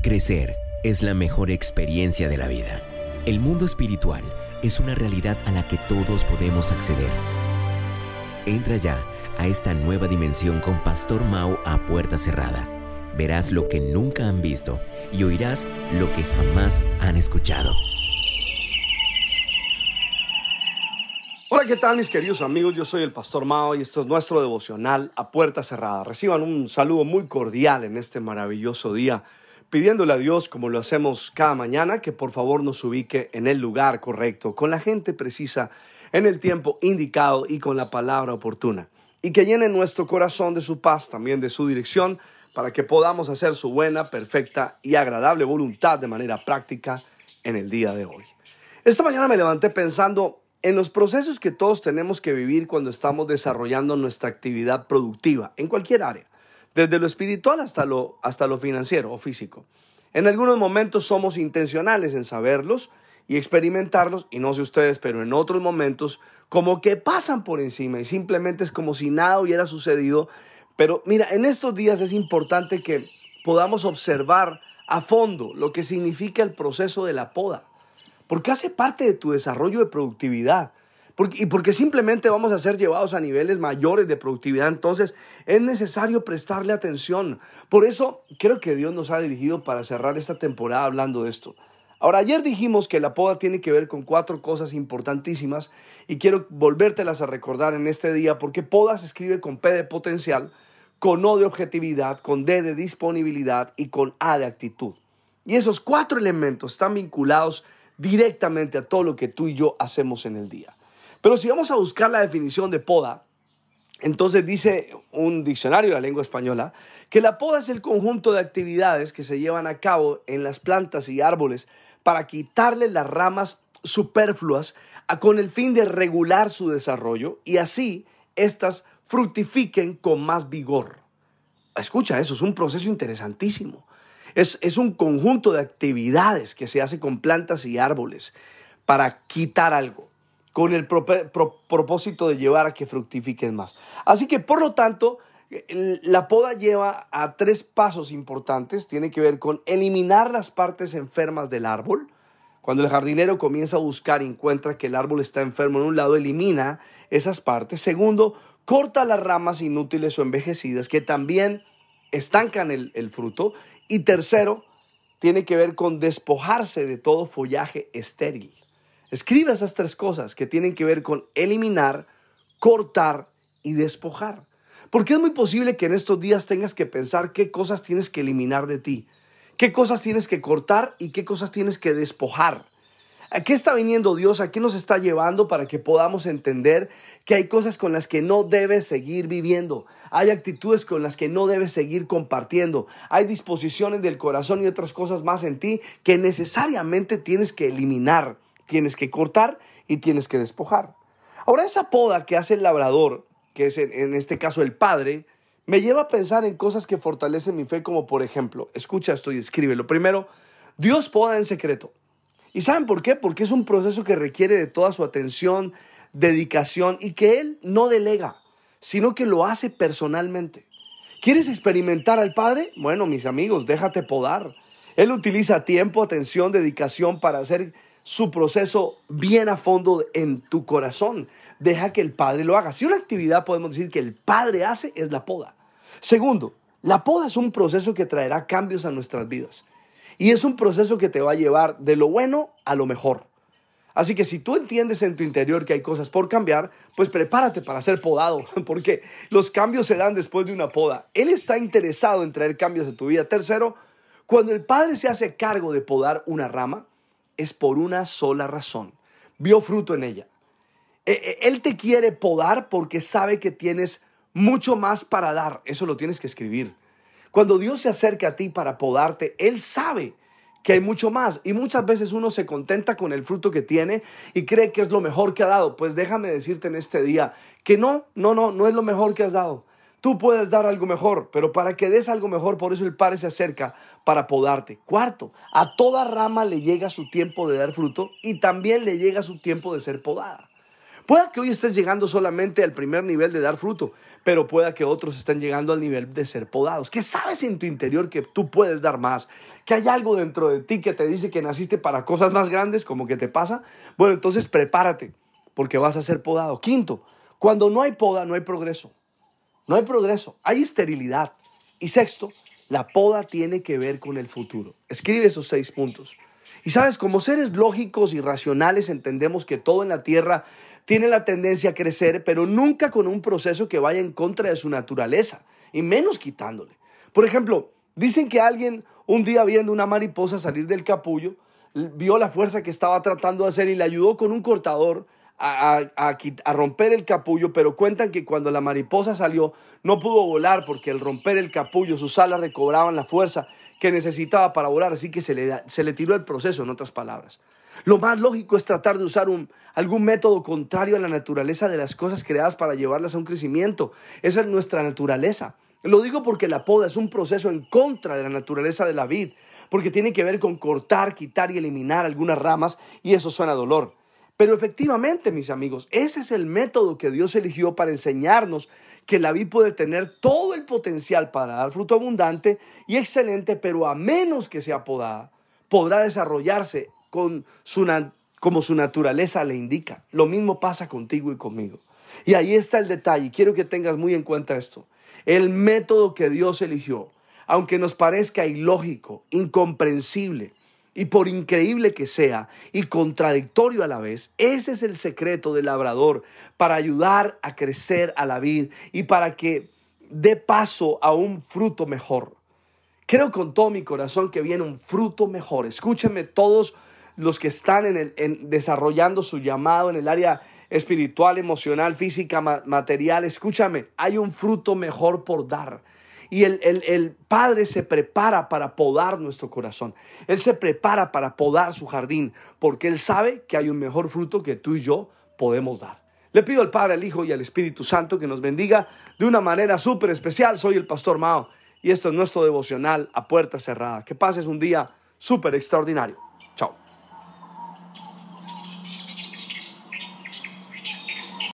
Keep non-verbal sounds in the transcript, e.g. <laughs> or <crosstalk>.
Crecer es la mejor experiencia de la vida. El mundo espiritual es una realidad a la que todos podemos acceder. Entra ya a esta nueva dimensión con Pastor Mao a puerta cerrada. Verás lo que nunca han visto y oirás lo que jamás han escuchado. Hola, ¿qué tal mis queridos amigos? Yo soy el Pastor Mao y esto es nuestro devocional a puerta cerrada. Reciban un saludo muy cordial en este maravilloso día pidiéndole a Dios, como lo hacemos cada mañana, que por favor nos ubique en el lugar correcto, con la gente precisa, en el tiempo indicado y con la palabra oportuna. Y que llene nuestro corazón de su paz, también de su dirección, para que podamos hacer su buena, perfecta y agradable voluntad de manera práctica en el día de hoy. Esta mañana me levanté pensando en los procesos que todos tenemos que vivir cuando estamos desarrollando nuestra actividad productiva, en cualquier área desde lo espiritual hasta lo, hasta lo financiero o físico. En algunos momentos somos intencionales en saberlos y experimentarlos, y no sé ustedes, pero en otros momentos como que pasan por encima y simplemente es como si nada hubiera sucedido. Pero mira, en estos días es importante que podamos observar a fondo lo que significa el proceso de la poda, porque hace parte de tu desarrollo de productividad y porque simplemente vamos a ser llevados a niveles mayores de productividad, entonces es necesario prestarle atención. Por eso creo que Dios nos ha dirigido para cerrar esta temporada hablando de esto. Ahora, ayer dijimos que la poda tiene que ver con cuatro cosas importantísimas y quiero volvértelas a recordar en este día porque poda se escribe con P de potencial, con O de objetividad, con D de disponibilidad y con A de actitud. Y esos cuatro elementos están vinculados directamente a todo lo que tú y yo hacemos en el día. Pero si vamos a buscar la definición de poda, entonces dice un diccionario de la lengua española que la poda es el conjunto de actividades que se llevan a cabo en las plantas y árboles para quitarle las ramas superfluas con el fin de regular su desarrollo y así éstas fructifiquen con más vigor. Escucha, eso es un proceso interesantísimo. Es, es un conjunto de actividades que se hace con plantas y árboles para quitar algo con el propósito de llevar a que fructifiquen más. Así que, por lo tanto, la poda lleva a tres pasos importantes. Tiene que ver con eliminar las partes enfermas del árbol. Cuando el jardinero comienza a buscar y encuentra que el árbol está enfermo en un lado, elimina esas partes. Segundo, corta las ramas inútiles o envejecidas que también estancan el, el fruto. Y tercero, tiene que ver con despojarse de todo follaje estéril. Escribe esas tres cosas que tienen que ver con eliminar, cortar y despojar. Porque es muy posible que en estos días tengas que pensar qué cosas tienes que eliminar de ti, qué cosas tienes que cortar y qué cosas tienes que despojar. ¿A qué está viniendo Dios? ¿A qué nos está llevando para que podamos entender que hay cosas con las que no debes seguir viviendo? Hay actitudes con las que no debes seguir compartiendo. Hay disposiciones del corazón y otras cosas más en ti que necesariamente tienes que eliminar tienes que cortar y tienes que despojar. Ahora, esa poda que hace el labrador, que es en, este caso el padre, me lleva a pensar en cosas que fortalecen mi fe, como por ejemplo, escucha esto y escríbelo. Primero, Dios poda en secreto. ¿Y saben por qué? Porque es un proceso que requiere de toda su atención, dedicación y que Él no delega, sino que lo hace personalmente. ¿Quieres experimentar al Padre? Bueno, mis amigos, déjate podar. Él utiliza tiempo, atención, dedicación para hacer su proceso bien a fondo en tu corazón. Deja que el Padre lo haga. Si una actividad podemos decir que el Padre hace es la poda. Segundo, la poda es un proceso que traerá cambios a nuestras vidas. Y es un proceso que te va a llevar de lo bueno a lo mejor. Así que si tú entiendes en tu interior que hay cosas por cambiar, pues prepárate para ser podado, <laughs> porque los cambios se dan después de una poda. Él está interesado en traer cambios a tu vida. Tercero, cuando el Padre se hace cargo de podar una rama, es por una sola razón. Vio fruto en ella. E, e, él te quiere podar porque sabe que tienes mucho más para dar. Eso lo tienes que escribir. Cuando Dios se acerca a ti para podarte, Él sabe que hay mucho más. Y muchas veces uno se contenta con el fruto que tiene y cree que es lo mejor que ha dado. Pues déjame decirte en este día que no, no, no, no es lo mejor que has dado. Tú puedes dar algo mejor, pero para que des algo mejor, por eso el Padre se acerca para podarte. Cuarto, a toda rama le llega su tiempo de dar fruto y también le llega su tiempo de ser podada. Pueda que hoy estés llegando solamente al primer nivel de dar fruto, pero pueda que otros estén llegando al nivel de ser podados. ¿Qué sabes en tu interior que tú puedes dar más? ¿Que hay algo dentro de ti que te dice que naciste para cosas más grandes, como que te pasa? Bueno, entonces prepárate, porque vas a ser podado. Quinto, cuando no hay poda, no hay progreso. No hay progreso, hay esterilidad. Y sexto, la poda tiene que ver con el futuro. Escribe esos seis puntos. Y sabes, como seres lógicos y racionales entendemos que todo en la tierra tiene la tendencia a crecer, pero nunca con un proceso que vaya en contra de su naturaleza, y menos quitándole. Por ejemplo, dicen que alguien un día viendo una mariposa salir del capullo, vio la fuerza que estaba tratando de hacer y le ayudó con un cortador a, romper el capullo, pero cuentan que cuando la mariposa salió no pudo volar porque al romper el capullo sus alas recobraban la fuerza que necesitaba para volar, así que se le, se le tiró el proceso, en otras palabras. Lo más lógico es tratar de usar algún método contrario a la naturaleza de las cosas creadas para llevarlas a un crecimiento. Esa es nuestra naturaleza. Lo digo porque la poda es un proceso en contra de la naturaleza de la vid, porque tiene que ver con cortar, quitar y eliminar algunas ramas y eso suena a dolor. Pero efectivamente, mis amigos, ese es el método que Dios eligió para enseñarnos que la vid puede tener todo el potencial para dar fruto abundante y excelente, pero a menos que sea podada, podrá desarrollarse con su como su naturaleza le indica. Lo mismo pasa contigo y conmigo. Y ahí está el detalle. Quiero que tengas muy en cuenta esto. El método que Dios eligió, aunque nos parezca ilógico, incomprensible, y por increíble que sea y contradictorio a la vez, ese es el secreto del labrador para ayudar a crecer a la vid y para que dé paso a un fruto mejor. Creo con todo mi corazón que viene un fruto mejor. Escúchenme todos los que están en el, desarrollando su llamado en el área espiritual, emocional, física, material. Escúchame, hay un fruto mejor por dar. Y el, Padre se prepara para podar nuestro corazón. Él se prepara para podar su jardín, porque Él sabe que hay un mejor fruto que tú y yo podemos dar. Le pido al Padre, al Hijo y al Espíritu Santo que nos bendiga de una manera súper especial. Soy el Pastor Mao y esto es nuestro devocional a puerta cerrada. Que pases un día súper extraordinario.